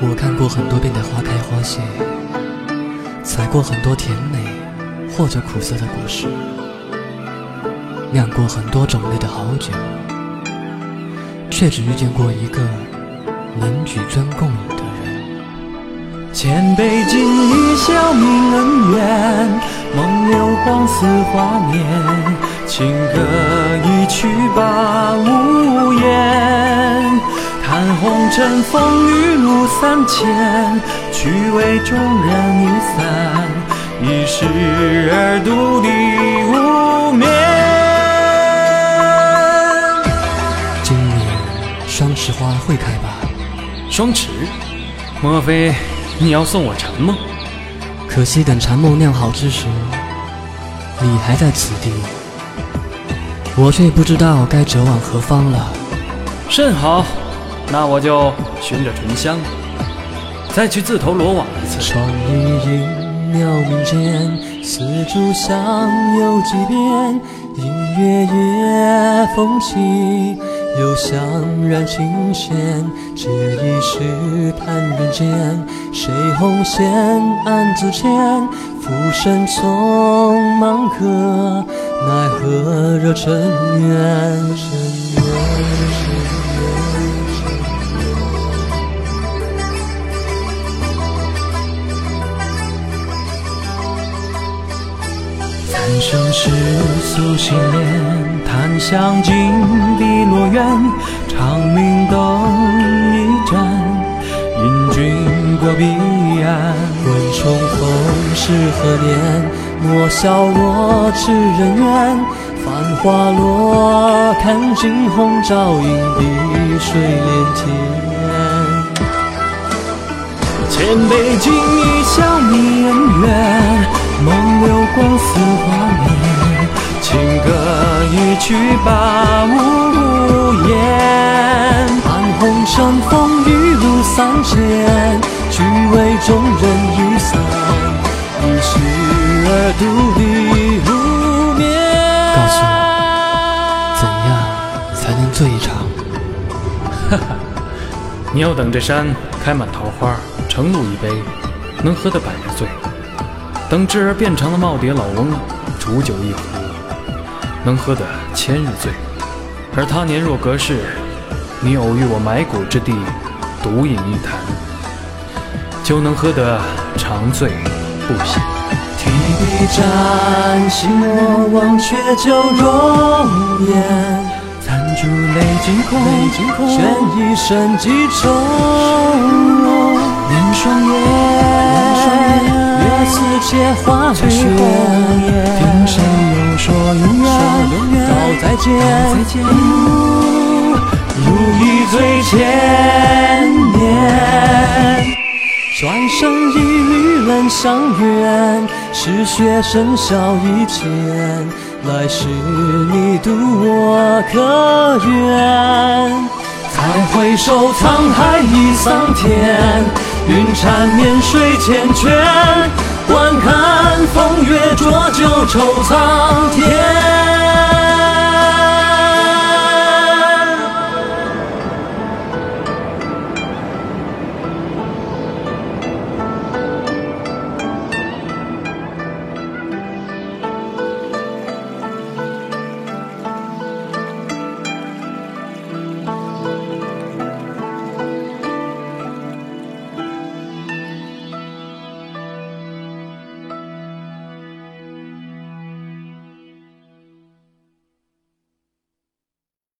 我看过很多遍的花开花谢，采过很多甜美或者苦涩的果实，酿过很多种类的好酒，却只遇见过一个能举樽共饮的人。千杯尽一笑泯恩怨，梦流光似华年，情歌一曲把无言。看红尘风雨路三千，去为众人雨伞，一时而独立无眠。今年双池花会开吧？双池，莫非你要送我禅梦？可惜等禅梦酿好之时，你还在此地，我却不知道该折往何方了。甚好。那我就循着醇香，再去自投罗网一次。窗里莺鸟鸣间，丝竹响又几遍。隐约夜风起，又香燃琴弦。这一世叹人间，谁红线暗自牵？浮生匆忙客，奈何惹尘缘？尘缘。三生石素心莲，檀香尽碧落远。长明灯一盏，引君过彼岸。问重逢是何年？莫笑我痴人怨。繁花落，看惊鸿照影，碧水连天。千杯敬一笑泯恩怨。梦流光似华年，情歌一曲把无言。盼红尘风雨路三千，去为众人雨伞，一时而独立无眠。告诉我，怎样才能醉一场？哈哈，你要等这山开满桃花，成露一杯，能喝得百日醉。等智儿变成了耄耋老翁，煮酒一壶，能喝得千日醉；而他年若隔世，你偶遇我埋骨之地，独饮一坛，就能喝得长醉不醒。提笔沾心墨，忘却旧容颜，残烛泪尽空，悬一身几重。念双眼。此界花雪，听谁见，如一醉千年。转身一缕冷香远，是雪深笑一牵。来世你渡我可愿？再回首沧海已桑田，云缠绵水缱绻。观看风月浊酒愁苍天。